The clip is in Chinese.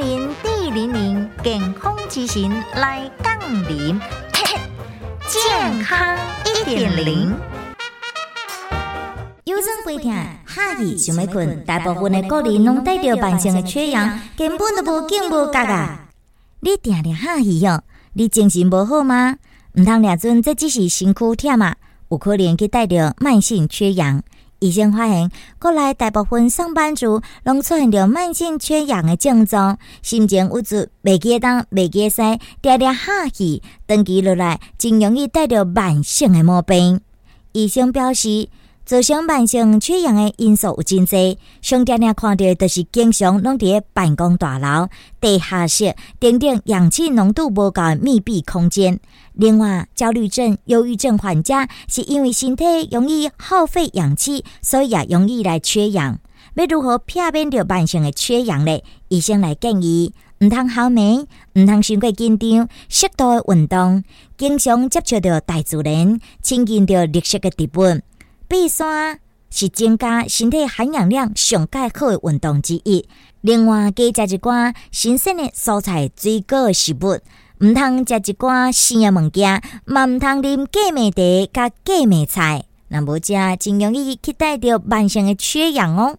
零零健康之行来杠铃，健康一点零。腰酸背痛、下气想要困，大部分的国人拢带着慢性的缺氧，根本都无劲无觉啊！你定定下气哟，你精神无好吗？毋通俩阵，这只是身躯忝啊，有可能去带着慢性缺氧。医生发现，国内大部分上班族拢出现着慢性缺氧的症状，心情郁卒，袂记当，袂记使，常常下气，长期落来，真容易带着慢性的毛病。医生表示。造成慢性缺氧的因素有真多，常常常看到就是经常拢伫办公大楼、地下室等等氧气浓度无够的密闭空间。另外，焦虑症、忧郁症患者是因为身体容易耗费氧气，所以也容易来缺氧。要如何避免着慢性的缺氧呢？医生来建议：毋通好眠，毋通伤过紧张，适度的运动，经常接触着大自然，亲近着绿色的植物。爬山是增加身体含氧量上佳好的运动之一。另外，多食一寡新鲜的蔬菜、水果食物，毋通食一寡生的物件，嘛毋通啉芥末茶、甲芥末菜。那无食，真容易去带着慢性的缺氧哦。